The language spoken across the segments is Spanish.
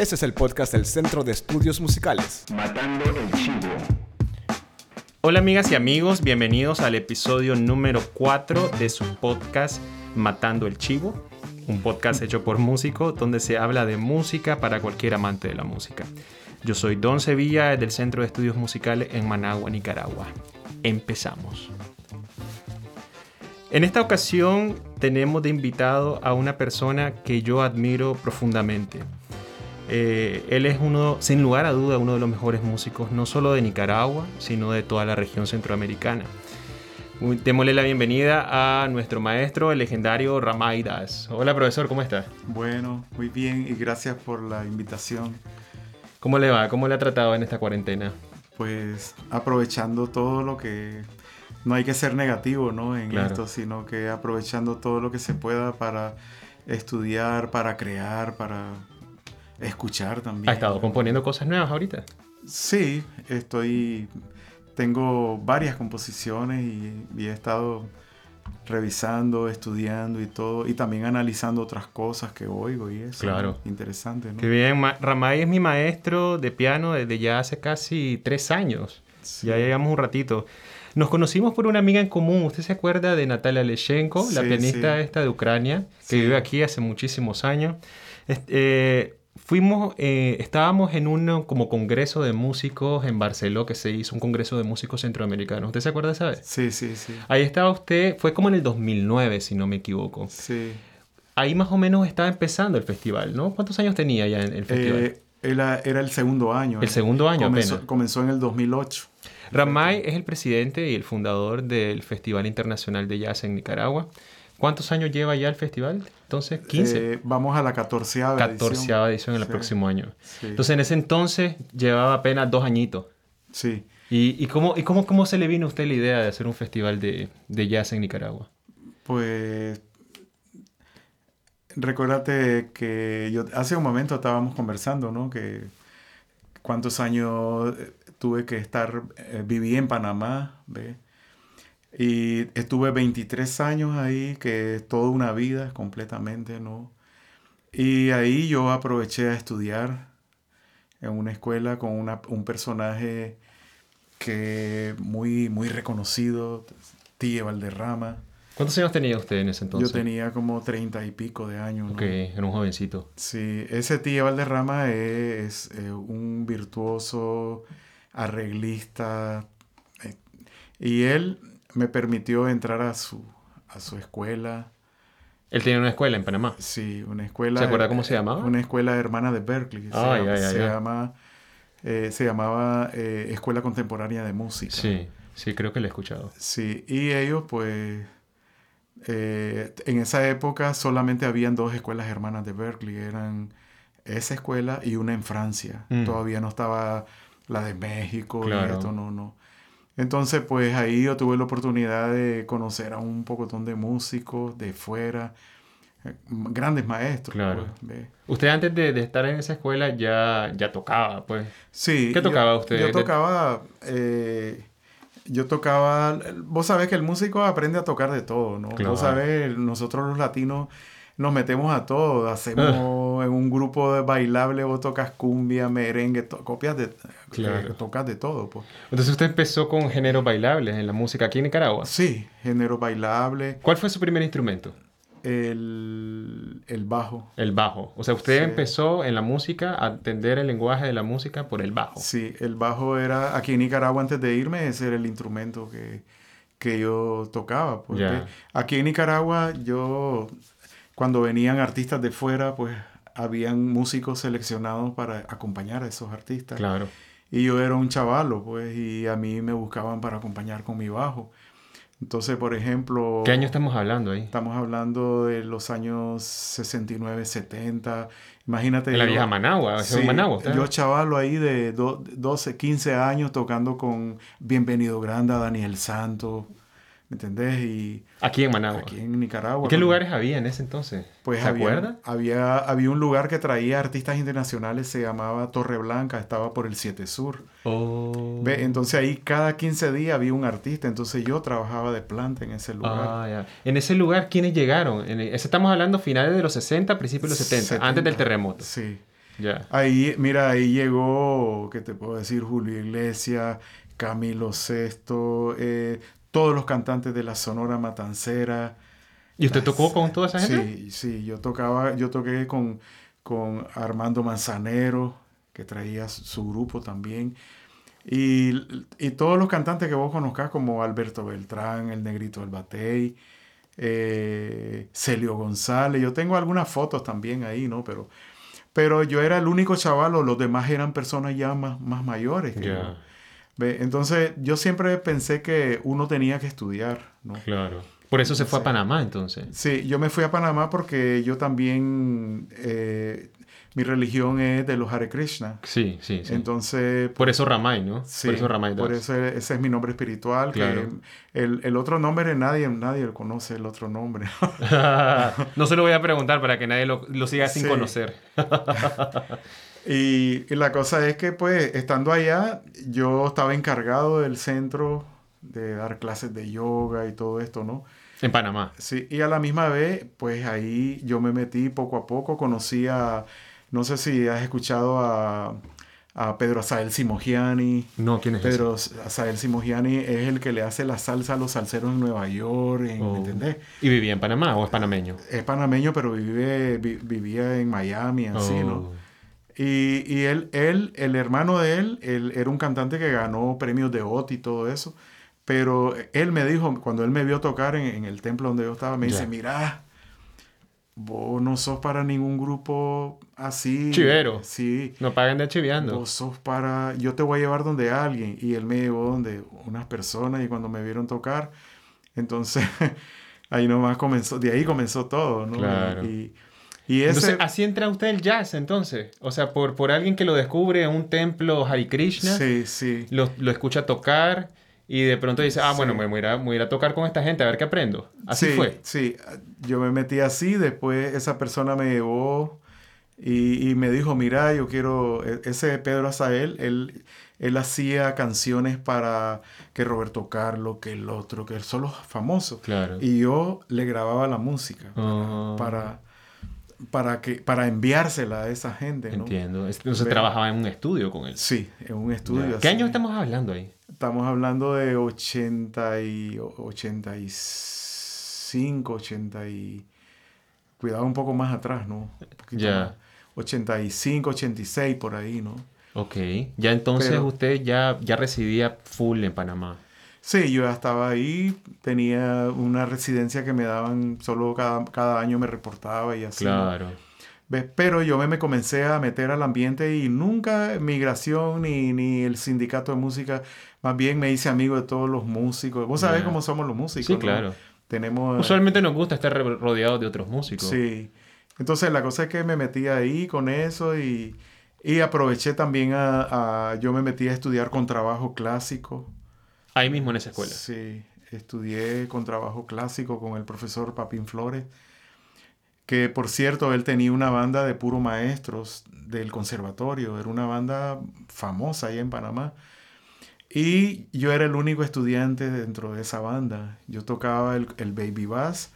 Este es el podcast del Centro de Estudios Musicales. Matando el Chivo. Hola amigas y amigos, bienvenidos al episodio número 4 de su podcast Matando el Chivo, un podcast hecho por músicos donde se habla de música para cualquier amante de la música. Yo soy Don Sevilla del Centro de Estudios Musicales en Managua, Nicaragua. Empezamos. En esta ocasión tenemos de invitado a una persona que yo admiro profundamente. Eh, él es uno, sin lugar a duda, uno de los mejores músicos, no solo de Nicaragua, sino de toda la región centroamericana. Démosle la bienvenida a nuestro maestro, el legendario Ramaidas. Hola, profesor, ¿cómo está? Bueno, muy bien y gracias por la invitación. ¿Cómo le va? ¿Cómo le ha tratado en esta cuarentena? Pues aprovechando todo lo que... No hay que ser negativo, ¿no? En Claro. esto, sino que aprovechando todo lo que se pueda para estudiar, para crear, para escuchar también. ¿Ha estado componiendo cosas nuevas ahorita? Sí, estoy... Tengo varias composiciones y, y he estado revisando, estudiando y todo, y también analizando otras cosas que oigo y eso. Claro. Interesante, ¿no? Qué bien, Ma- Ramay es mi maestro de piano desde ya hace casi tres años. Sí. Ya llevamos un ratito. Nos conocimos por una amiga en común. ¿Usted se acuerda de Natalia Leshenko, la Sí, pianista sí. esta de Ucrania, que vive aquí hace muchísimos años? Est- eh, fuimos, eh, estábamos en un como congreso de músicos en Barcelona que se hizo, un congreso de músicos centroamericanos. ¿Usted se acuerda de esa vez? Sí, sí, sí. Ahí estaba usted, fue como en el 2009, si no me equivoco. Sí. Ahí más o menos estaba empezando el festival, ¿no? ¿Cuántos años tenía ya en el festival? Eh, era, era el segundo año. El eh. segundo año comenzó, apenas. comenzó en el 2008. Ramay es el presidente y el fundador del Festival Internacional de Jazz en Nicaragua. ¿Cuántos años lleva ya el festival? Entonces, 15. Eh, vamos a la catorceava 14 edición en el próximo año. sí. Entonces, en ese entonces llevaba apenas dos añitos. Sí. ¿Y, y cómo, y cómo, cómo se le vino a usted la idea de hacer un festival de, de jazz en Nicaragua? Pues recuérdate que yo hace un momento estábamos conversando, ¿no? Que cuántos años eh, tuve que estar, eh, viví en Panamá, ¿ve? Y estuve 23 años ahí, que es toda una vida completamente, ¿no? Y ahí yo aproveché a estudiar en una escuela con una- un personaje que muy, muy reconocido, Tía Valderrama. ¿Cuántos años tenía usted en ese entonces? Yo tenía como treinta y pico de años. ¿no? Ok, era un jovencito. Sí, ese tío Valderrama es, eh, un virtuoso arreglista eh, y él me permitió entrar a su, a su escuela. Él tenía una escuela en Panamá. Sí, una escuela. ¿Se acuerda cómo se llamaba? Una escuela hermana de Berkeley. Se, Ah, llama- ya, ya, se ya. llama, eh, se llamaba eh, Escuela Contemporánea de Música. Sí, sí, creo que lo he escuchado. Sí, y ellos pues eh, en esa época solamente habían dos escuelas hermanas de Berkeley, eran esa escuela y una en Francia. Mm. Todavía no estaba la de México Claro. y esto, no, no. Entonces pues ahí yo tuve la oportunidad de conocer a un pocotón de músicos de fuera, eh, grandes maestros. Claro. pues, ¿ve? Usted antes de, de estar en esa escuela ya, ya tocaba, pues. Sí. ¿Qué yo- tocaba usted? Yo tocaba. eh, yo tocaba. Vos sabés que el músico aprende a tocar de todo, ¿no? Claro. Vos sabés, nosotros los latinos nos metemos a todo. Hacemos en un grupo de bailable, vos tocas cumbia, merengue, to- copias de. Claro. eh, tocas de todo, pues. Entonces usted empezó con géneros bailables en la música aquí en Nicaragua. Sí, género bailable, ¿Cuál fue su primer instrumento? el, el bajo. El bajo. O sea, usted Sí. empezó en la música a entender el lenguaje de la música por el bajo. Sí, el bajo era, aquí en Nicaragua antes de irme, ese era el instrumento que, que yo tocaba. Pues, Ya. ¿ve? Aquí en Nicaragua yo, cuando venían artistas de fuera, pues habían músicos seleccionados para acompañar a esos artistas. Claro. Y yo era un chavalo, pues, y a mí me buscaban para acompañar con mi bajo. Entonces, por ejemplo... ¿Qué año estamos hablando ahí? Estamos hablando de los años 69, 70. Imagínate. En la yo- vieja Managua. Sí, en Managua. yo chavalo ahí de do- 12, 15 años tocando con Bienvenido Granda, Daniel Santos, ¿me entendés? Y Aquí en Managua. aquí en Nicaragua. ¿Qué lugares había en ese entonces? Pues ¿Se había, acuerda? Había, había un lugar que traía artistas internacionales, se llamaba Torre Blanca, estaba por el 7 Sur. Oh. Ve, entonces ahí cada 15 días había un artista, entonces yo trabajaba de planta en ese lugar. Ah, ya. En ese lugar, ¿quiénes llegaron? En ese- estamos hablando finales de los 60, principios de los 70, antes del 70. terremoto. Sí. Ya. Ahí, mira, ahí llegó, ¿qué te puedo decir? Julio Iglesias, Camilo Sesto, eh, todos los cantantes de la Sonora Matancera. ¿Y usted tocó con toda esa gente? Sí, sí, yo tocaba, yo toqué con, con Armando Manzanero, que traía su grupo también. Y, y todos los cantantes que vos conozcas, como Alberto Beltrán, el Negrito del Batey, eh, Celio González. Yo tengo algunas fotos también ahí, ¿no? Pero, pero yo era el único chaval, los demás eran personas ya más, más mayores. que Ya. Ve, Entonces, yo siempre pensé que uno tenía que estudiar, ¿no? Claro. Por eso se fue a. Panamá entonces. Sí, yo me fui a Panamá porque yo también, eh, mi religión es de los Hare Krishna. Sí, sí, sí. Entonces, por eso Ramay, ¿no? sí, por eso Ramay por Das. eso ese es mi nombre espiritual. que Claro. el, el otro nombre nadie, nadie conoce el otro nombre. no se lo voy a preguntar para que nadie lo, lo siga sin Sí. conocer. y, y la cosa es que, pues, estando allá, yo estaba encargado del centro de dar clases de yoga y todo esto, ¿no? En Panamá. Sí, y a la misma vez, pues ahí yo me metí poco a poco, conocí a, no sé si has escuchado a, a Pedro Asael Simogiani. No, ¿quién es ese? Pedro Asael Simogiani es el que le hace la salsa a los salseros en Nueva York, en- Oh. ¿me entendés? ¿Y vivía en Panamá o es panameño? Es panameño, pero vive, vi- vivía en Miami, así, ¿no? Y, y él, él, el hermano de él, él era un cantante que ganó premios de OTI y todo eso. Pero él me dijo, cuando él me vio tocar en, en el templo donde yo estaba, me dice, Ya. mira, vos no sos para ningún grupo así. Chivero. Sí. No pagan de chiviando. Vos sos para, yo te voy a llevar donde alguien. Y él me llevó donde unas personas y cuando me vieron tocar, entonces ahí nomás comenzó, de ahí comenzó todo, ¿no? Claro. Y, y ese... Entonces, así entra usted el jazz, entonces. O sea, por, por alguien que lo descubre en un templo Hare Krishna, Sí, sí. lo, lo escucha tocar y de pronto dice, ah, Sí. bueno, me voy, a me voy a tocar con esta gente, a ver qué aprendo. Así sí, fue. Sí, yo me metí así, después esa persona me llevó y, y me dijo, mira, yo quiero, e- ese Pedro Azael, él, él hacía canciones para que Roberto Carlos, que el otro, que son los famosos. Claro. Y yo le grababa la música Ah. para, para, que, para enviársela a esa gente, ¿no? Entiendo. Entonces trabajaba en un estudio con él. Sí, en un estudio. ¿Qué año estamos hablando ahí? Estamos hablando de 80 y 85, 80 y... Cuidado un poco más atrás, ¿no? Ya. más. 85, 86, por ahí, ¿no? Ok. Ya entonces Pero- usted ya, ya residía full en Panamá. Sí, yo ya estaba ahí, tenía una residencia que me daban, solo cada, cada año me reportaba y así. Claro. ¿Ves? Pero yo me, me comencé a meter al ambiente y nunca migración ni, ni el sindicato de música, más bien me hice amigo de todos los músicos. Vos sabés Ya. cómo somos los músicos. Sí, ¿no? claro. Tenemos... Usualmente nos gusta estar rodeados de otros músicos. Sí. Entonces la cosa es que me metí ahí con eso y, y aproveché también a, a- Yo me metí a estudiar con trabajo clásico. Ahí mismo en esa escuela. Sí, estudié con trabajo clásico con el profesor Papín Flores, que por cierto, él tenía una banda de puro maestros del conservatorio, era una banda famosa ahí en Panamá. Y yo era el único estudiante dentro de esa banda. Yo tocaba el, el baby bass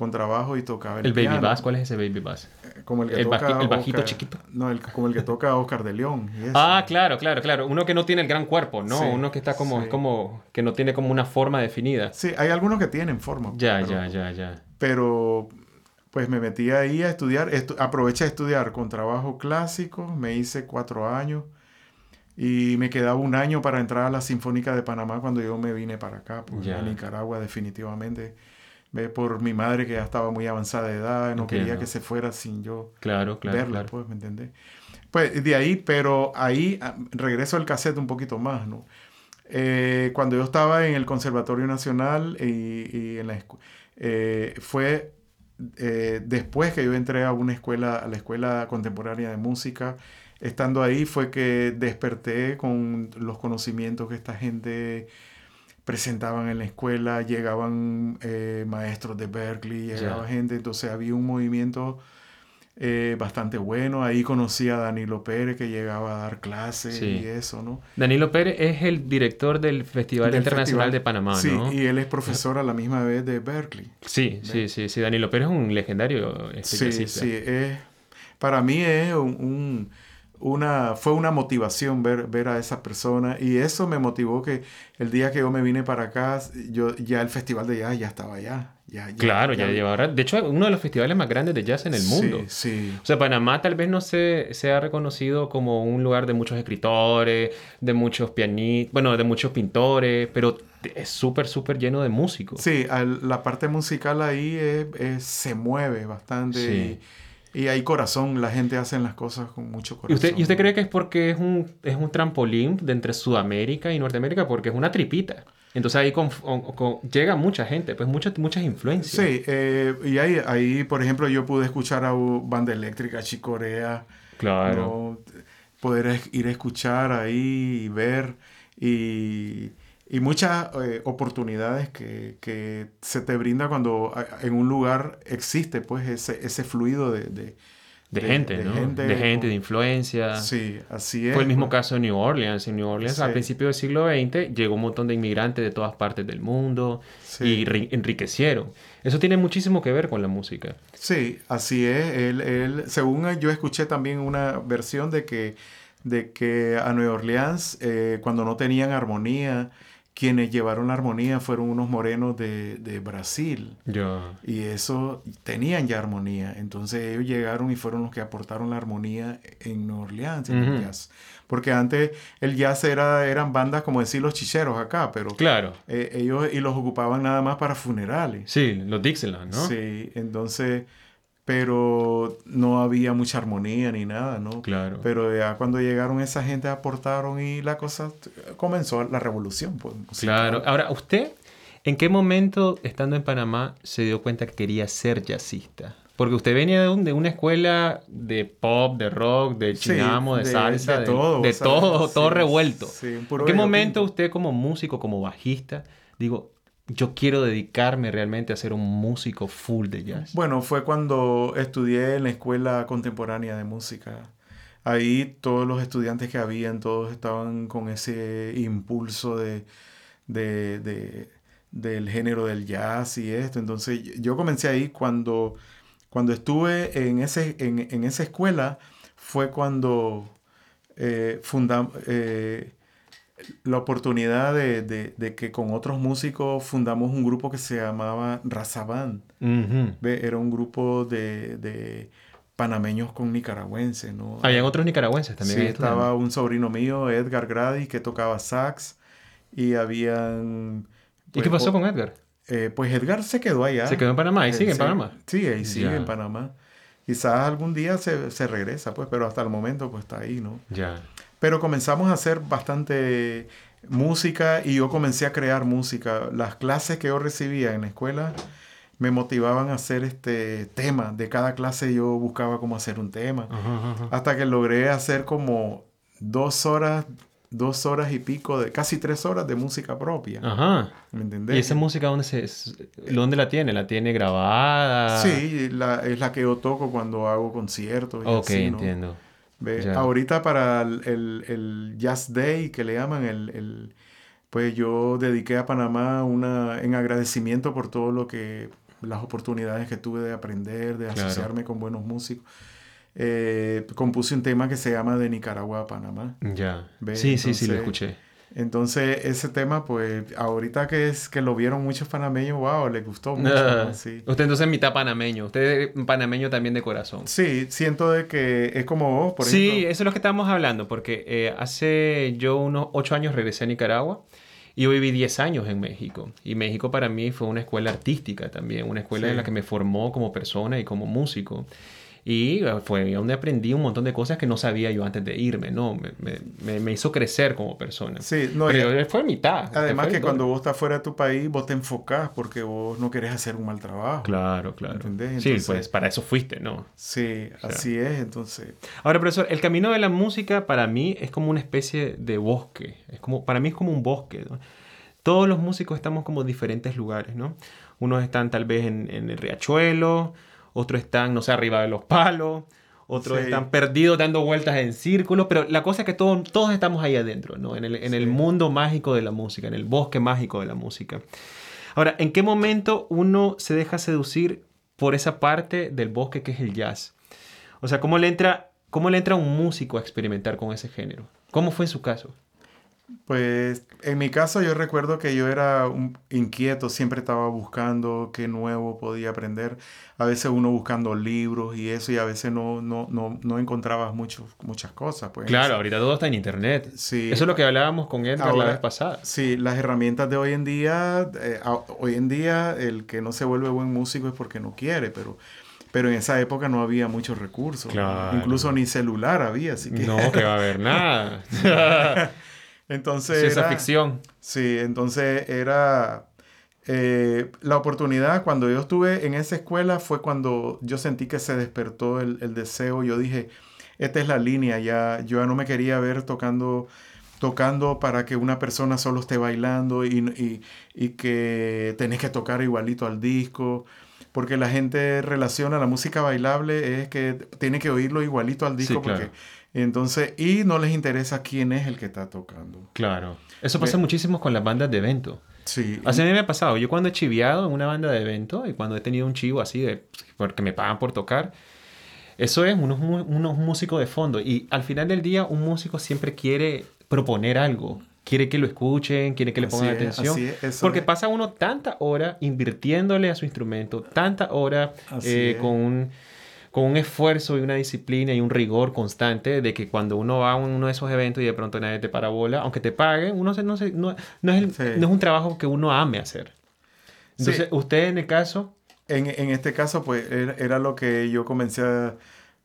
con trabajo y tocaba el, ¿El baby bass? ¿Cuál es ese baby bass? Como el que El toca baji- el bajito Oscar- chiquito. No, el, como el que toca Oscar de León. y eso. Ah, claro, claro, claro. Uno que no tiene el gran cuerpo, ¿no? Sí, Uno que está como, sí. es como, que no tiene como una forma definida. Sí, hay algunos que tienen forma. Ya, pero- ya, ya, ya. Pero pues me metí ahí a estudiar, estu- aproveché a estudiar con trabajo clásico, me hice cuatro años y me quedaba un año para entrar a la Sinfónica de Panamá cuando yo me vine para acá, pues, Ya. a Nicaragua definitivamente. Ve por mi madre que ya estaba muy avanzada de edad, no quería Entiendo. que se fuera sin yo Claro, claro, verla, claro. pues, ¿me entendés? Pues de ahí, pero ahí ah, regreso al cassette un poquito más, ¿no? Eh, cuando yo estaba en el Conservatorio Nacional y, y en la eh, fue eh, después que yo entré a una escuela, a la Escuela Contemporánea de Música, estando ahí fue que desperté con los conocimientos que esta gente presentaban en la escuela, llegaban eh, maestros de Berkeley, llegaba gente, entonces había un movimiento eh, bastante bueno. Ahí conocí a Danilo Pérez que llegaba a dar clases Sí. y eso, ¿no? Danilo Pérez es el director del Festival Del Internacional festival. de Panamá, Sí, ¿no? y él es profesor a la misma vez de Berkeley. Sí, sí, sí, sí. Danilo Pérez es un legendario este Sí, sí, es, para mí es un, un- una, fue una motivación ver, ver a esa persona y eso me motivó que el día que yo me vine para acá, yo ya el festival de jazz ya estaba allá. Ya, ya, claro, ya, lleva De hecho, uno de los festivales más grandes de jazz en el mundo. Sí, sí. O sea, Panamá tal vez no se sea reconocido como un lugar de muchos escritores, de muchos pianistas, bueno, de muchos pintores, pero es súper, súper lleno de músicos. Sí, la parte musical ahí se mueve bastante. Sí. Y hay corazón, la gente hace las cosas con mucho corazón. ¿Y usted, ¿y usted cree que es porque es un, es un trampolín de entre Sudamérica y Norteamérica? Porque es una tripita. Entonces ahí con, llega mucha gente, pues muchas, muchas influencias. Sí, eh, y ahí, ahí, por ejemplo, yo pude escuchar a Banda Eléctrica, Chicorea. Claro. Poder ir a escuchar ahí y ver. Y y muchas eh, oportunidades que, que, se te brinda cuando en un lugar existe pues ese, ese fluido de, de, de, gente, ¿no? Gente, de gente, de influencia. Sí, así es. Fue el mismo caso de New Orleans. En New Orleans, al principio del siglo XX, llegó un montón de inmigrantes de todas partes del mundo y enriquecieron. Eso tiene muchísimo que ver con la música. Sí, así es. Él, él, según yo escuché también una versión de que, de que a New Orleans, eh, cuando no tenían armonía, quienes llevaron la armonía fueron unos morenos de, de Brasil. Y eso, tenían ya armonía. Entonces ellos llegaron y fueron los que aportaron la armonía en Nueva Orleans, en el jazz. Porque antes el jazz era, eran bandas como decir los chicheros acá, pero claro. Eh, ellos y los ocupaban nada más para funerales. Sí, los Dixieland, ¿no? Sí, entonces pero no había mucha armonía ni nada, ¿no? Claro. Pero ya cuando llegaron esa gente aportaron y la cosa comenzó la revolución. Pues, claro. Ahora, ¿usted en qué momento, estando en Panamá, se dio cuenta que quería ser jazzista? Porque usted venía de, de una escuela de pop, de rock, de chinamo, de, salsa, de, todo, de todo, todo revuelto. ¿En qué momento usted como músico, como bajista, digo, yo quiero dedicarme realmente a ser un músico full de jazz? Bueno, fue cuando estudié en la Escuela Contemporánea de Música. Ahí todos los estudiantes que habían, todos estaban con ese impulso de, del género del jazz y esto. Entonces yo comencé ahí cuando, cuando estuve en, ese, en, esa escuela, fue cuando eh. Eh, la oportunidad de, de, que con otros músicos fundamos un grupo que se llamaba Razabán. Era un grupo de, de, panameños con nicaragüenses, ¿no? Habían otros nicaragüenses también. Sí, estaba un sobrino mío, Edgar Grady, que tocaba sax. Y habían... ¿Y qué pues, pasó con Edgar? Eh, pues Edgar se quedó allá. Se quedó en Panamá y sigue en Panamá. Sí, ahí sigue en Panamá. Quizás algún día se, se, regresa, pues, pero hasta el momento pues está ahí, ¿no? Ya. Pero comenzamos a hacer bastante música y yo comencé a crear música. Las clases que yo recibía en la escuela me motivaban a hacer este tema. De cada clase yo buscaba cómo hacer un tema. Hasta que logré hacer como dos horas, dos horas y pico, de casi tres horas de música propia. Ajá. ¿Me entendés? ¿Y esa música dónde, se, dónde la tiene? ¿La tiene grabada? Sí, la, es la que yo toco cuando hago conciertos. Y ok, entiendo. Ahorita para el, el, Jazz Day, que le llaman, el, el, pues yo dediqué a Panamá una, en agradecimiento por todo lo que, las oportunidades que tuve de aprender, de asociarme con buenos músicos. Eh, compuse un tema que se llama De Nicaragua a Panamá. Ya. Sí, sí, sí, lo escuché. Entonces, ese tema, pues, ahorita que es que lo vieron muchos panameños, wow, les gustó mucho. sí. Usted entonces es mitad panameño. Usted es panameño también de corazón. Sí, siento de que es como vos, por ejemplo. Sí, eso es lo que estamos hablando, porque eh, hace yo unos ocho años regresé a Nicaragua. Y yo viví 10 años en México. Y México para mí fue una escuela artística también, una escuela en la que me formó como persona y como músico. Y ah, fue donde aprendí un montón de cosas que no sabía yo antes de irme, ¿no? Me, me, me hizo crecer como persona. Sí, no, Pero fue mitad. Además que cuando vos estás fuera de tu país, vos te enfocás porque vos no querés hacer un mal trabajo. Claro, claro. ¿Entendés? sí, pues para eso fuiste, ¿no? Sí, así es, entonces. Ahora, profesor, el camino de la música para mí es como una especie de bosque. Es como, para mí es como un bosque, ¿no? Todos los músicos estamos como en diferentes lugares, ¿no? Unos están tal vez en, en el riachuelo, otros están, no sé, arriba de los palos, otros están perdidos dando vueltas en círculos, pero la cosa es que todos, todos estamos ahí adentro, ¿no? En el, en el mundo mágico de la música, en el bosque mágico de la música. Ahora, ¿en qué momento uno se deja seducir por esa parte del bosque que es el jazz? O sea, ¿cómo le entra ¿Cómo le entra un músico a experimentar con ese género? ¿Cómo fue en su caso? Pues en mi caso yo recuerdo que yo era un inquieto, siempre estaba buscando qué nuevo podía aprender. A veces uno buscando libros y eso y a veces no, no, no, no encontrabas mucho, muchas cosas. Pues, claro, ahorita todo está en internet. Sí. Eso es lo que hablábamos con Edgar la vez pasada. Sí, las herramientas de hoy en día, eh, hoy en día el que no se vuelve buen músico es porque no quiere, pero... Pero en esa época no había muchos recursos. Incluso ni celular había, así que... No, que va a haber nada. Entonces. Ciencia ficción. Sí, entonces era. Eh, la oportunidad, cuando yo estuve en esa escuela, fue cuando yo sentí que se despertó el, el deseo. Yo dije, esta es la línea, ya, yo ya no me quería ver tocando tocando para que una persona solo esté bailando y, y, y, que tenés que tocar igualito al disco, porque la gente relaciona la música bailable es que tiene que oírlo igualito al disco, porque entonces, y no les interesa quién es el que está tocando. Claro. Eso pasa muchísimo con las bandas de evento. Sí. Así a mí me ha pasado. Yo cuando he chiviado en una banda de evento y cuando he tenido un chivo así de porque me pagan por tocar, eso es unos, unos músicos de fondo. Y al final del día, un músico siempre quiere proponer algo. Quiere que lo escuchen, quiere que le pongan atención. porque pasa uno tanta hora invirtiéndole a su instrumento, tanta hora eh, con un con un esfuerzo y una disciplina y un rigor constante de que cuando uno va a uno de esos eventos y de pronto nadie te parabola, aunque te paguen, uno no, no, no, es no es un trabajo que uno ame hacer. Entonces, usted en el caso... En, en este caso, pues era, lo que yo comencé a...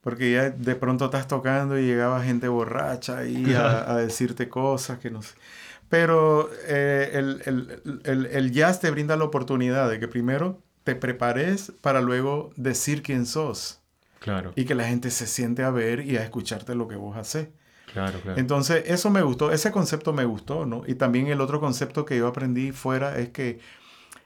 Porque ya de pronto estás tocando y llegaba gente borracha ahí a, a, decirte cosas que no sé. Pero eh, el, el, el, el jazz te brinda la oportunidad de que primero te prepares para luego decir quién sos. Claro. Y que la gente se siente a ver y a escucharte lo que vos haces. Claro, claro. Entonces, eso me gustó, ese concepto me gustó, ¿no? Y también el otro concepto que yo aprendí fuera es que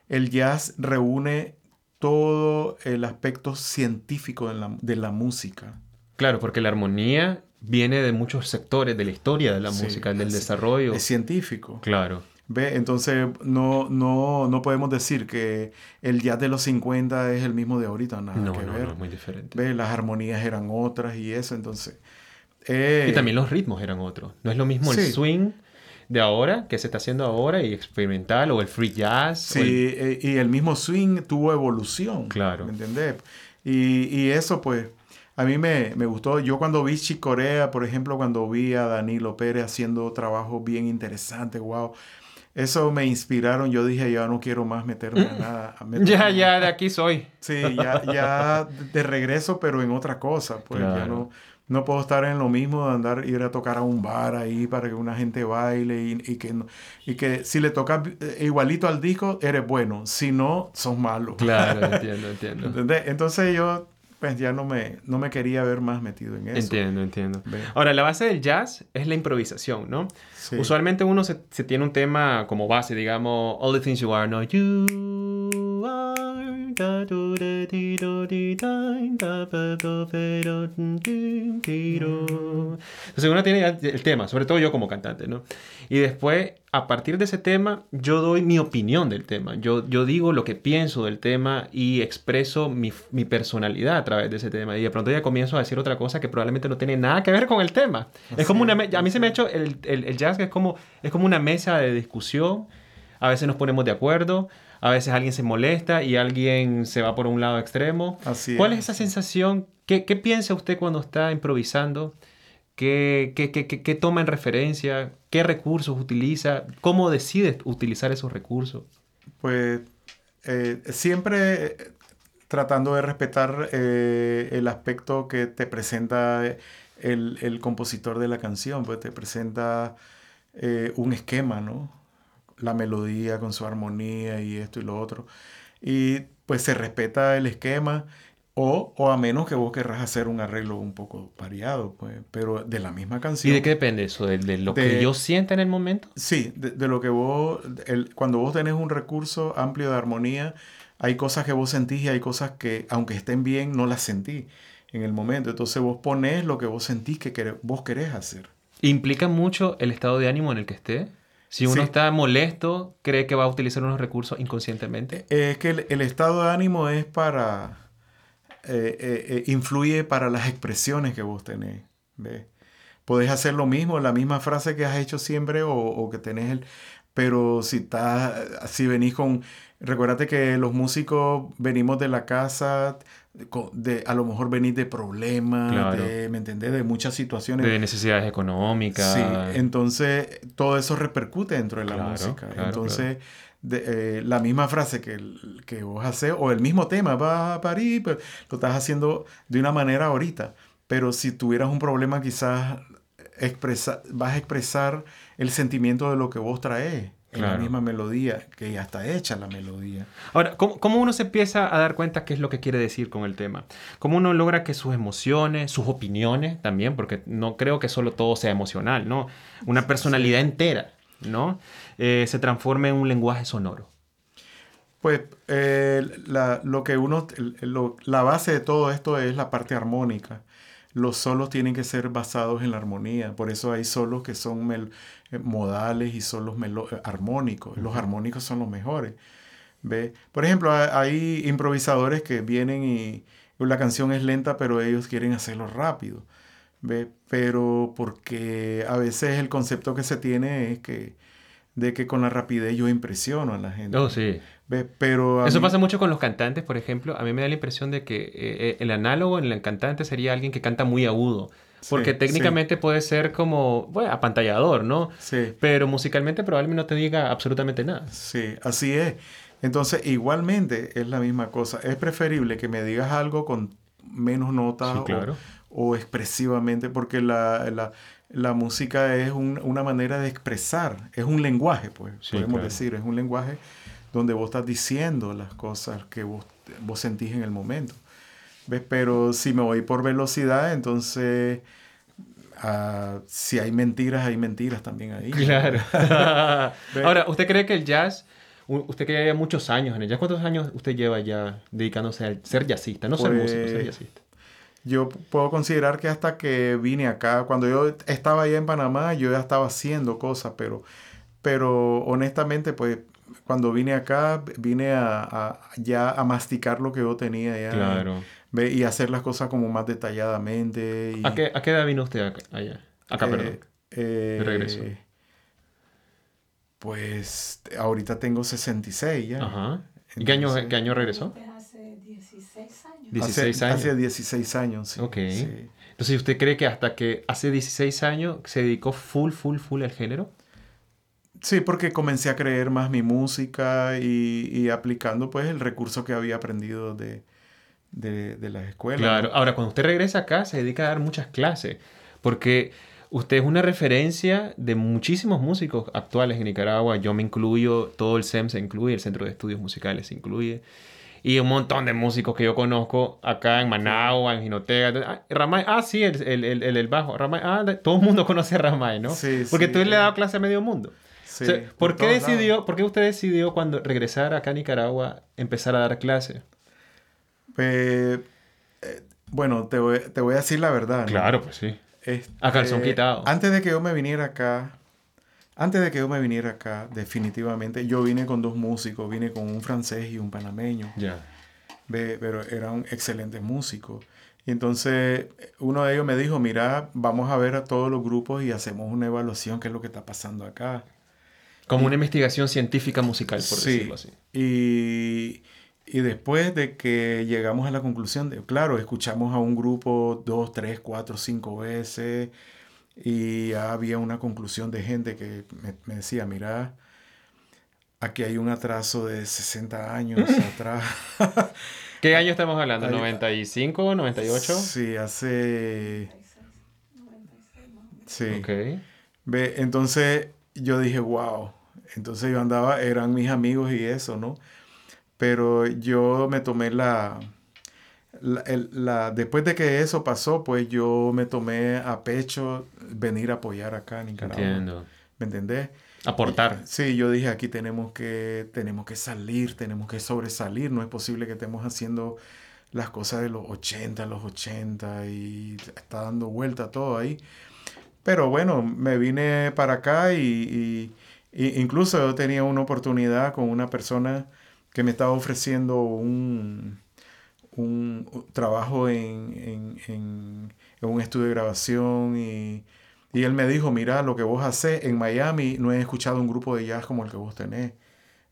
el jazz reúne todo el aspecto científico de la, de la música. Claro, porque la armonía viene de muchos sectores de la historia de la música, del desarrollo. Es científico. Claro. ¿Ve? Entonces no, no, no podemos decir que el jazz de los 50 es el mismo de ahorita, nada no, que no, ver. No, es muy diferente. ¿Ve? Las armonías eran otras y eso, entonces... Eh... Y también los ritmos eran otros. No es lo mismo el swing de ahora, que se está haciendo ahora, y experimental, o el free jazz. Sí, el... y el mismo swing tuvo evolución. Claro. ¿Me entendés? Y, y eso, pues, a mí me, me, gustó. Yo cuando vi Chicorea, por ejemplo, cuando vi a Danilo Pérez haciendo trabajo bien interesante, wow eso me inspiraron. Yo dije, ya no quiero más meterme en nada. ya, ya, de aquí soy. Sí, ya, ya de regreso, pero en otra cosa. Pues ya no, no puedo estar en lo mismo de andar, ir a tocar a un bar ahí para que una gente baile y, y que, y que si le tocas igualito al disco, eres bueno. Si no, sos malo. Claro, entiendo, entiendo. ¿Entendés? Entonces yo pues ya no me, no me quería ver más metido en eso. Entiendo, entiendo. Ahora, la base del jazz es la improvisación, ¿no? Usualmente uno se, se, tiene un tema como base, digamos, All the Things You Are, ¿no? You are... Entonces uno tiene el tema, sobre todo yo como cantante, ¿no? Y después, a partir de ese tema, yo doy mi opinión del tema. Yo, yo digo lo que pienso del tema y expreso mi, mi personalidad a través de ese tema. Y de pronto ya comienzo a decir otra cosa que probablemente no tiene nada que ver con el tema. Es como una... A mí se me ha hecho el, el, el jazz que es como, es como una mesa de discusión. A veces nos ponemos de acuerdo a veces alguien se molesta y alguien se va por un lado extremo. Así ¿Cuál es esa sensación? ¿Qué, ¿Qué, piensa usted cuando está improvisando? ¿Qué, qué, qué, qué toma en referencia? ¿Qué recursos utiliza? ¿Cómo decide utilizar esos recursos? Pues eh, siempre tratando de respetar eh, el aspecto que te presenta el, el, compositor de la canción, pues te presenta eh, un esquema, ¿no? La melodía con su armonía y esto y lo otro. Y pues se respeta el esquema o, o a menos que vos querrás hacer un arreglo un poco variado, pues, pero de la misma canción. ¿Y de qué depende eso? ¿De, lo que yo sienta en el momento? Sí, de, lo que vos, el, cuando vos tenés un recurso amplio de armonía, hay cosas que vos sentís y hay cosas que, aunque estén bien, no las sentí en el momento. Entonces vos ponés lo que vos sentís que vos querés hacer. ¿Implica mucho el estado de ánimo en el que esté? Si uno está molesto, cree que va a utilizar unos recursos inconscientemente. Es que el, estado de ánimo es para... Eh, eh, eh, influye para las expresiones que vos tenés. ¿Ve? Podés hacer lo mismo, la misma frase que has hecho siempre o, o que tenés el... Pero si estás, si venís con... Recuérdate que los músicos venimos de la casa, de, a lo mejor venís de problemas, de, ¿me entendés? De muchas situaciones. De necesidades económicas. Sí, entonces todo eso repercute dentro de la música. entonces, eh, la misma frase que, que vos haces, o el mismo tema, va a parir, pero lo estás haciendo de una manera ahorita. Pero si tuvieras un problema, quizás expresa, vas a expresar el sentimiento de lo que vos traes en la misma melodía, que ya está hecha la melodía. Ahora, ¿cómo, uno se empieza a dar cuenta qué es lo que quiere decir con el tema? ¿Cómo uno logra que sus emociones, sus opiniones también, porque no creo que solo todo sea emocional, ¿no? Una personalidad entera, ¿no? Eh, se transforme en un lenguaje sonoro. Pues eh, la, lo que uno, la base de todo esto es la parte armónica los solos tienen que ser basados en la armonía. Por eso hay solos que son eh, modales y solos eh, armónicos. Los armónicos son los mejores. ¿Ve? Por ejemplo, hay improvisadores que vienen y la canción es lenta, pero ellos quieren hacerlo rápido. ¿Ve? Pero porque a veces el concepto que se tiene es que de que con la rapidez yo impresiono a la gente. Oh, sí. Pero Eso pasa mucho con los cantantes, por ejemplo. A mí me da la impresión de que eh, eh, el análogo en el cantante sería alguien que canta muy agudo. Porque técnicamente puede ser como, bueno, apantallador, ¿no? Sí. Pero musicalmente probablemente no te diga absolutamente nada. Sí, así es. Entonces, igualmente es la misma cosa. Es preferible que me digas algo con menos notas o, expresivamente, porque la, la, música es una manera de expresar, es un lenguaje, pues, podemos decir, es un lenguaje donde vos estás diciendo las cosas que vos, vos sentís en el momento. ¿Ves? Pero si me voy por velocidad, entonces uh, si hay mentiras, hay mentiras también ahí. Claro. Ahora, ¿usted cree que el jazz, usted que lleva muchos años en el jazz, ¿cuántos años usted lleva ya dedicándose a ser jazzista? No ser músico, ser pues, jazzista. Yo puedo considerar que hasta que vine acá, cuando yo estaba allá en Panamá, yo ya estaba haciendo cosas, pero, pero honestamente, pues cuando vine acá, vine a, ya a masticar lo que yo tenía ya. Claro. Ve, y hacer las cosas como más detalladamente. ¿A, qué, ¿A, qué, edad vino usted acá, allá? Acá, eh, perdón. Eh, de regreso. Pues ahorita tengo 66 ya. Ajá. ¿Y qué año, qué año regresó? Hace 16 años. 16 años. Hace 16 años, sí. Ok. Entonces, ¿usted cree que hasta que hace 16 años se dedicó full, full, full al género? Sí, porque comencé a creer más mi música y, aplicando pues el recurso que había aprendido de, de, las escuelas. Claro, ahora cuando usted regresa acá se dedica a dar muchas clases, porque usted es una referencia de muchísimos músicos actuales en Nicaragua, yo me incluyo, todo el SEM se incluye, el Centro de Estudios Musicales se incluye, y un montón de músicos que yo conozco acá en Managua, en Jinotega. Ah, Ramay, ah, sí, el, el, el, el bajo. Ramay, ah, todo el mundo conoce a Ramay, ¿no? Sí, Porque sí, tú le has dado clase a medio mundo. ¿Por, qué decidió, ¿Por qué usted decidió cuando regresar acá a Nicaragua empezar a dar clase? Pues, eh, bueno, te voy, te voy, a decir la verdad. Claro, pues sí. Este, a calzón quitado. Antes de que yo me viniera acá, antes de que yo me viniera acá, definitivamente, yo vine con dos músicos, vine con un francés y un panameño. Ya. Pero eran excelentes músicos. Y entonces uno de ellos me dijo, mira, vamos a ver a todos los grupos y hacemos una evaluación, qué es lo que está pasando acá. Como una investigación científica musical, por decirlo así. Y, y después de que llegamos a la conclusión, de, claro, escuchamos a un grupo dos, tres, cuatro, cinco veces y había una conclusión de gente que me, decía, mira, aquí hay un atraso de 60 años atrás. ¿Qué año estamos hablando? ¿95, 98? Sí, hace... 96, Sí. Ok. Ve, entonces yo dije, wow, entonces yo andaba, eran mis amigos y eso, ¿no? Pero yo me tomé la, la, después de que eso pasó, pues yo me tomé a pecho venir a apoyar acá en Nicaragua. Entiendo. ¿Me entendés? Aportar. Sí, yo dije, aquí tenemos que, tenemos que salir, tenemos que sobresalir. No es posible que estemos haciendo las cosas de los 80, los 80 y está dando vuelta todo ahí. Pero bueno, me vine para acá y incluso yo tenía una oportunidad con una persona que me estaba ofreciendo un, un, trabajo en, en, en, en, un estudio de grabación y, y, él me dijo, mira, lo que vos haces en Miami, no he escuchado un grupo de jazz como el que vos tenés.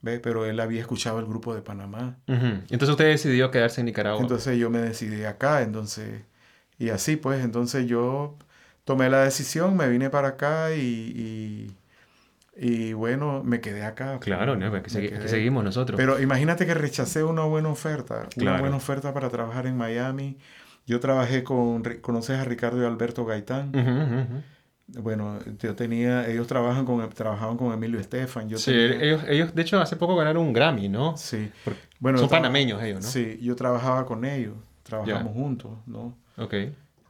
¿Ve? Pero él había escuchado el grupo de Panamá. Entonces usted decidió quedarse en Nicaragua. Entonces yo me decidí acá, entonces, y así pues, entonces yo tomé la decisión, me vine para acá y, y, bueno, me quedé acá. Claro, no, que, seguimos nosotros. Pero imagínate que rechacé una buena oferta, una buena oferta para trabajar en Miami. Yo trabajé con, ¿conoces a Ricardo y Alberto Gaitán? Bueno, yo tenía, ellos trabajan con, trabajaban con Emilio Estefan. Yo sí, ellos, ellos de hecho hace poco ganaron un Grammy, ¿no? Sí. bueno, son panameños ellos, ¿no? Sí, yo trabajaba con ellos, trabajamos juntos, ¿no? Ok.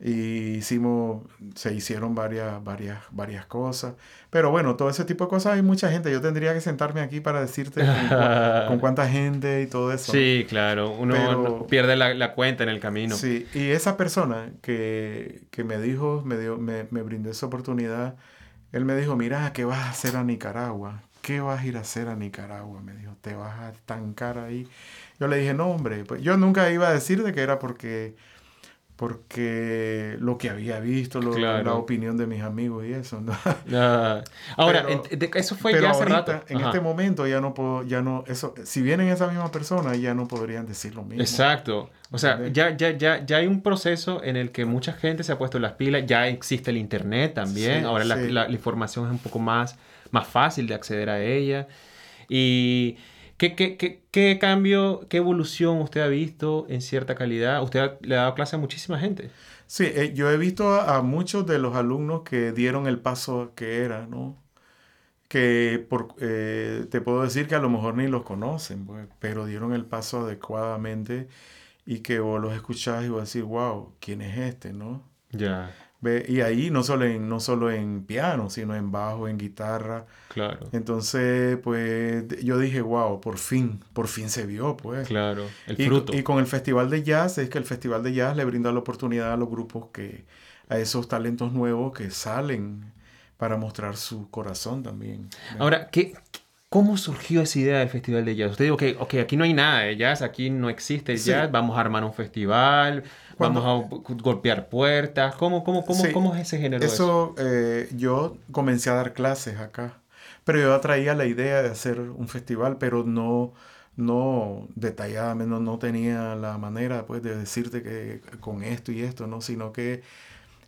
Y hicimos, se hicieron varias, varias, varias cosas. Pero bueno, todo ese tipo de cosas hay mucha gente. Yo tendría que sentarme aquí para decirte con, cuánta gente y todo eso. Sí, claro. Uno pierde la, la, cuenta en el camino. Sí, y esa persona que, que me dijo, me, dio, me, me, brindó esa oportunidad, él me dijo, mira, ¿qué vas a hacer a Nicaragua? ¿Qué vas a ir a hacer a Nicaragua? Me dijo, ¿te vas a estancar ahí? Yo le dije, no, hombre, pues yo nunca iba a decir de que era porque porque lo que había visto, la opinión de mis amigos y eso. Ahora, eso fue ya hace rato. En este momento ya no puedo, ya no, eso, si vienen esas mismas personas ya no podrían decir lo mismo. Exacto. O sea, ya, ya, ya, ya hay un proceso en el que mucha gente se ha puesto las pilas, ya existe el internet también, ahora la, la, información es un poco más, más fácil de acceder a ella. Y ¿Qué, qué, qué, qué cambio, qué evolución usted ha visto en cierta calidad? Usted le ha dado clase a muchísima gente. Sí, eh, yo he visto a, muchos de los alumnos que dieron el paso que era, ¿no? Que por, eh, te puedo decir que a lo mejor ni los conocen, pues, pero dieron el paso adecuadamente y que vos los escuchás y vos decís, wow, ¿quién es este, no? Ya. Y ahí no solo en, no solo en piano, sino en bajo, en guitarra. Claro. Entonces, pues yo dije, wow, por fin, por fin se vio, pues. Claro, el fruto. Y con el Festival de Jazz, es que el Festival de Jazz le brinda la oportunidad a los grupos que, a esos talentos nuevos que salen para mostrar su corazón también. Ahora, ¿qué, ¿cómo surgió esa idea del Festival de Jazz? Usted dijo que, ok, aquí no hay nada de jazz, aquí no existe el jazz, vamos a armar un festival Vamos a golpear puertas. ¿Cómo, cómo, cómo, cómo es ese género? Eso, eh, yo comencé a dar clases acá. Pero yo traía la idea de hacer un festival, pero no, no detalladamente, no, no tenía la manera pues, de decirte que con esto y esto, ¿no? sino que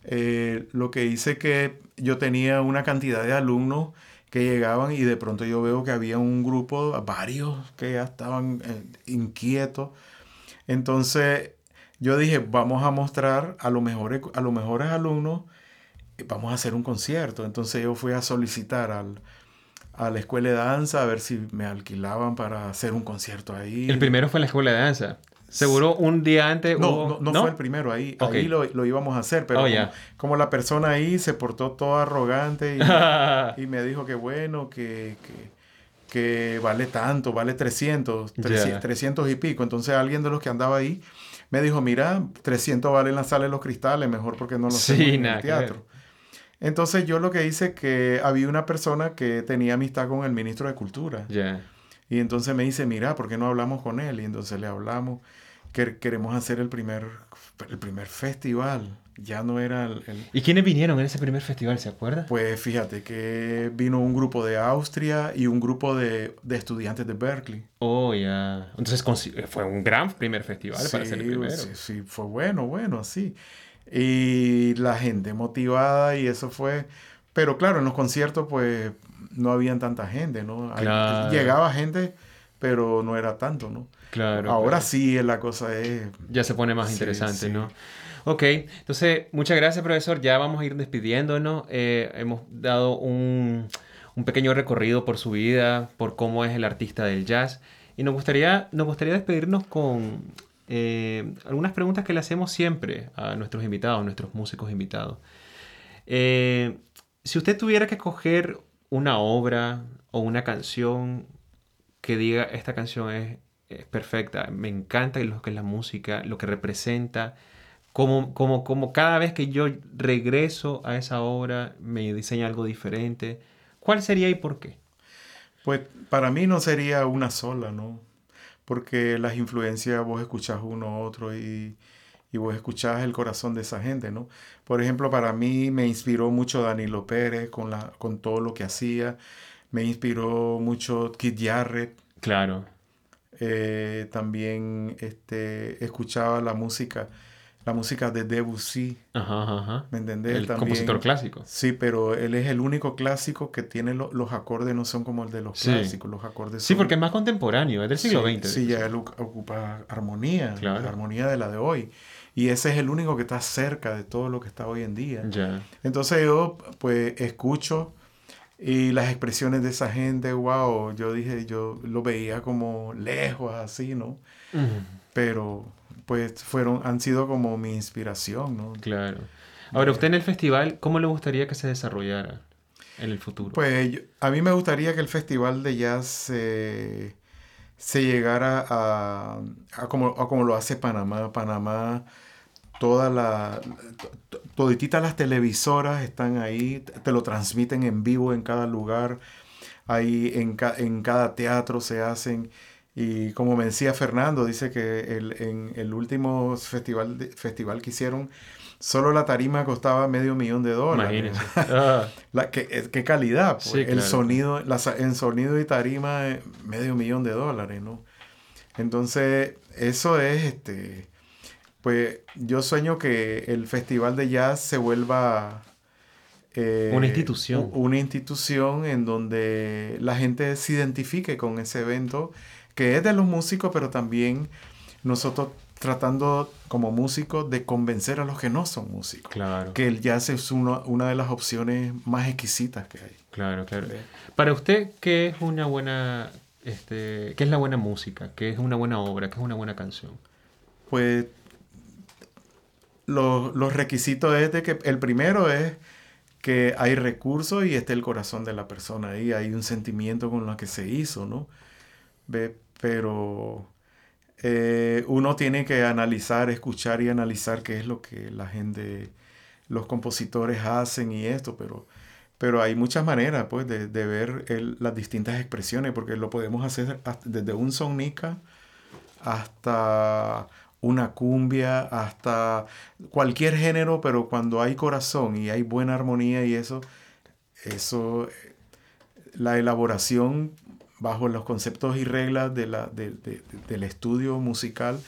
eh, lo que hice que yo tenía una cantidad de alumnos que llegaban y de pronto yo veo que había un grupo, varios que ya estaban eh, inquietos. Entonces yo dije, vamos a mostrar a los mejores, a los mejores alumnos, vamos a hacer un concierto. Entonces yo fui a solicitar al, a la escuela de danza a ver si me alquilaban para hacer un concierto ahí. El primero fue la escuela de danza. Seguro un día antes. No, no, no, fue el primero ahí. Ahí lo, lo, íbamos a hacer, pero oh, como, la persona ahí se portó todo arrogante y, y me dijo que bueno, que, que, que, vale tanto, vale 300, 300 y pico. Entonces alguien de los que andaba ahí me dijo, mira, 300 vale en la sala de los cristales, mejor porque no lo sé en el teatro. Entonces yo lo que hice que había una persona que tenía amistad con el ministro de Cultura. Y entonces me dice, mira, ¿por qué no hablamos con él? Y entonces le hablamos que queremos hacer el primer, el primer festival ya no era el, ¿Y quiénes vinieron en ese primer festival, se acuerda? Pues fíjate que vino un grupo de Austria y un grupo de, de estudiantes de Berkeley. Oh, ya. Entonces fue un gran primer festival para ser el primero. Sí, sí, fue bueno, bueno, sí. Y la gente motivada y eso fue... Pero claro, en los conciertos pues no habían tanta gente, ¿no? Llegaba gente, pero no era tanto, ¿no? Claro. Ahora sí la cosa es... Ya se pone más interesante, ¿no? Ok, entonces muchas gracias profesor, ya vamos a ir despidiéndonos. Eh, hemos dado un, un, pequeño recorrido por su vida, por cómo es el artista del jazz y nos gustaría, nos gustaría despedirnos con eh, algunas preguntas que le hacemos siempre a nuestros invitados, a nuestros músicos invitados. Eh, si usted tuviera que escoger una obra o una canción que diga esta canción es, es perfecta, me encanta lo que es la música, lo que representa, como, como, como cada vez que yo regreso a esa obra me diseña algo diferente. ¿Cuál sería y por qué? Pues para mí no sería una sola, ¿no? porque las influencias vos escuchás uno otro y, y vos escuchás el corazón de esa gente, ¿no? Por ejemplo, para mí me inspiró mucho Danilo Pérez con, la, con todo lo que hacía, me inspiró mucho Kid Jarrett. Claro. Eh, también este, escuchaba la música, la música de Debussy. Ajá, ajá. ¿Me entendés? El También- compositor clásico. Sí, pero él es el único clásico que tiene lo- los acordes, no son como el de los Sí. clásicos, los acordes Sí, son- porque es más contemporáneo, es del siglo sí, XX. Sí, ya él ocu- ocupa armonía, Claro. la armonía de la de hoy. Y ese es el único que está cerca de todo lo que está hoy en día. Entonces yo pues escucho y las expresiones de esa gente, wow, yo dije, yo lo veía como lejos así, ¿no? Pero pues fueron, han sido como mi inspiración, ¿no? Claro. Ahora, usted en el festival, ¿cómo le gustaría que se desarrollara en el futuro? Pues yo- a mí me gustaría que el festival de jazz eh, se llegara a, a como, a como lo hace Panamá. Panamá, toda la, to- todititas las televisoras están ahí, te lo transmiten en vivo en cada lugar, ahí en, ca- en cada teatro se hacen. Y como me decía Fernando, dice que el, en el último festival, de- festival que hicieron, solo la tarima costaba medio millón de dólares. Imagínense. La, qué, eh, qué calidad, pues. Sí, El sonido, la, en sonido y tarima, eh, medio millón de dólares, ¿no? Entonces, eso es, este, pues, yo sueño que el festival de jazz se vuelva... eh, Una institución. Una institución en donde la gente se identifique con ese evento, que es de los músicos, pero también nosotros tratando como músicos de convencer a los que no son músicos claro, que el jazz es uno- una de las opciones más exquisitas que hay. claro, claro. Para usted, ¿qué es una buena, este, qué es la buena música? ¿Qué es una buena obra? ¿Qué es una buena canción? Pues lo- los requisitos es de que el primero es que hay recursos y esté el corazón de la persona ahí, hay un sentimiento con lo que se hizo, ¿no? Ve, pero eh, uno tiene que analizar, escuchar y analizar qué es lo que la gente, los compositores hacen y esto, pero, pero hay muchas maneras pues, de, de ver las distintas expresiones, porque lo podemos hacer desde un sonica hasta una cumbia, hasta cualquier género, pero cuando hay corazón y hay buena armonía y eso, eso, la elaboración bajo los conceptos y reglas de la, de- de- de- del estudio musical,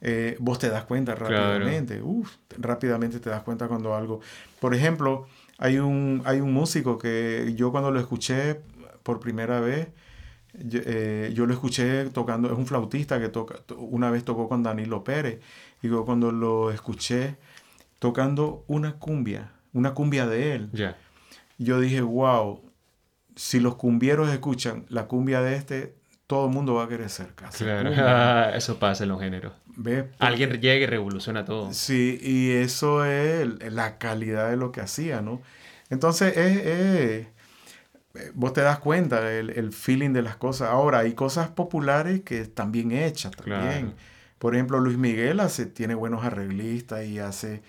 eh, vos te das cuenta Claro. rápidamente. Uf, rápidamente te das cuenta cuando algo... Por ejemplo, hay un, hay un músico que yo cuando lo escuché por primera vez, yo, eh, yo lo escuché tocando, es un flautista que toca, to- una vez tocó con Danilo Pérez, y yo cuando lo escuché tocando una cumbia, una cumbia de él, Ya. yo dije, wow, si los cumbieros escuchan la cumbia de este, todo el mundo va a querer ser casi. Claro. Ah, eso pasa en los géneros. ¿Ves? Alguien llega y revoluciona todo. Sí, y eso es la calidad de lo que hacía, ¿no? Entonces, es, es- eh, vos te das cuenta el, el feeling de las cosas. Ahora, hay cosas populares que están bien hechas también. Claro. Por ejemplo, Luis Miguel hace, tiene buenos arreglistas y hace,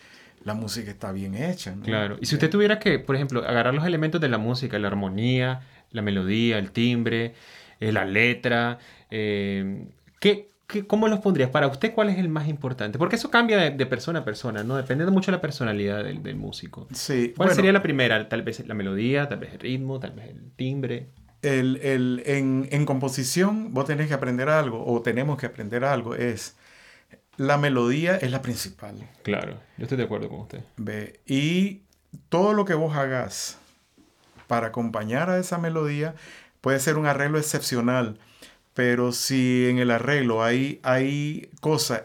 la música está bien hecha, ¿no? Claro. Y si usted tuviera que, por ejemplo, agarrar los elementos de la música, la armonía, la melodía, el timbre, eh, la letra, eh, ¿qué, qué- cómo los pondrías? Para usted, ¿cuál es el más importante? Porque eso cambia de, de persona a persona, ¿no? Dependiendo mucho de la personalidad del, del músico. Sí, ¿Cuál bueno, sería la primera? Tal vez la melodía, tal vez el ritmo, tal vez el timbre. el, el- en, en composición vos tenés que aprender algo, o tenemos que aprender algo, es la melodía es la principal. Claro, yo estoy de acuerdo con usted. Ve, y todo lo que vos hagas para acompañar a esa melodía puede ser un arreglo excepcional, pero si en el arreglo hay, hay cosas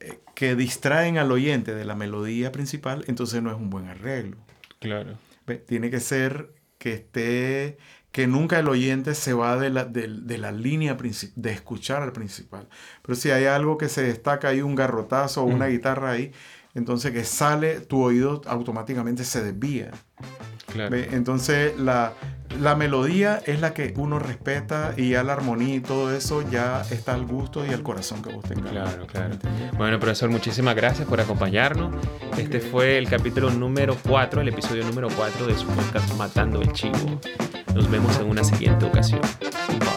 eh, que distraen al oyente de la melodía principal, entonces no es un buen arreglo. Claro. Ve, Tiene que ser que esté, que nunca el oyente se va de la, de, de la línea de escuchar al principal. Pero si hay algo que se destaca ahí, un garrotazo o una Mm. guitarra ahí, entonces que sale, tu oído automáticamente se desvía. Claro. Entonces la, la melodía es la que uno respeta y ya la armonía y todo eso ya está al gusto y al corazón que vos tengas. Claro, claro. Bueno, profesor, muchísimas gracias por acompañarnos. Este fue el capítulo número 4, el episodio número 4 de su podcast Matando el Chivo. Nos vemos en una siguiente ocasión. Bye.